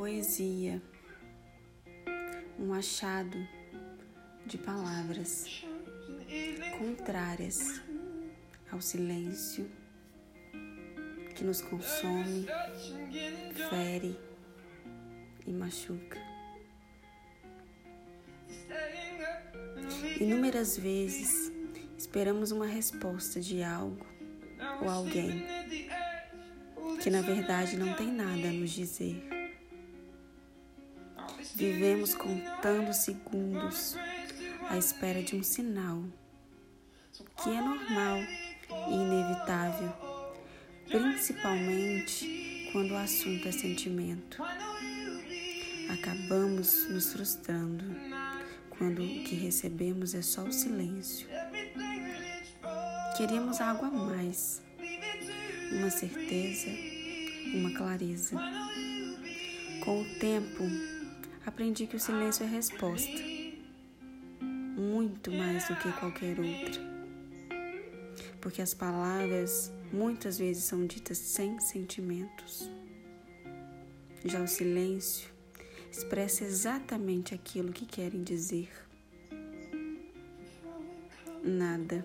poesia, um achado de palavras contrárias ao silêncio que nos consome, fere e machuca. Inúmeras vezes esperamos uma resposta de algo ou alguém que na verdade não tem nada a nos dizer. Vivemos contando segundos à espera de um sinal que é normal e inevitável, principalmente quando o assunto é sentimento. Acabamos nos frustrando quando o que recebemos é só o silêncio. Queríamos algo a mais, uma certeza, uma clareza. Com o tempo, aprendi que o silêncio é resposta, muito mais do que qualquer outra. Porque as palavras muitas vezes são ditas sem sentimentos. Já o silêncio expressa exatamente aquilo que querem dizer. Nada.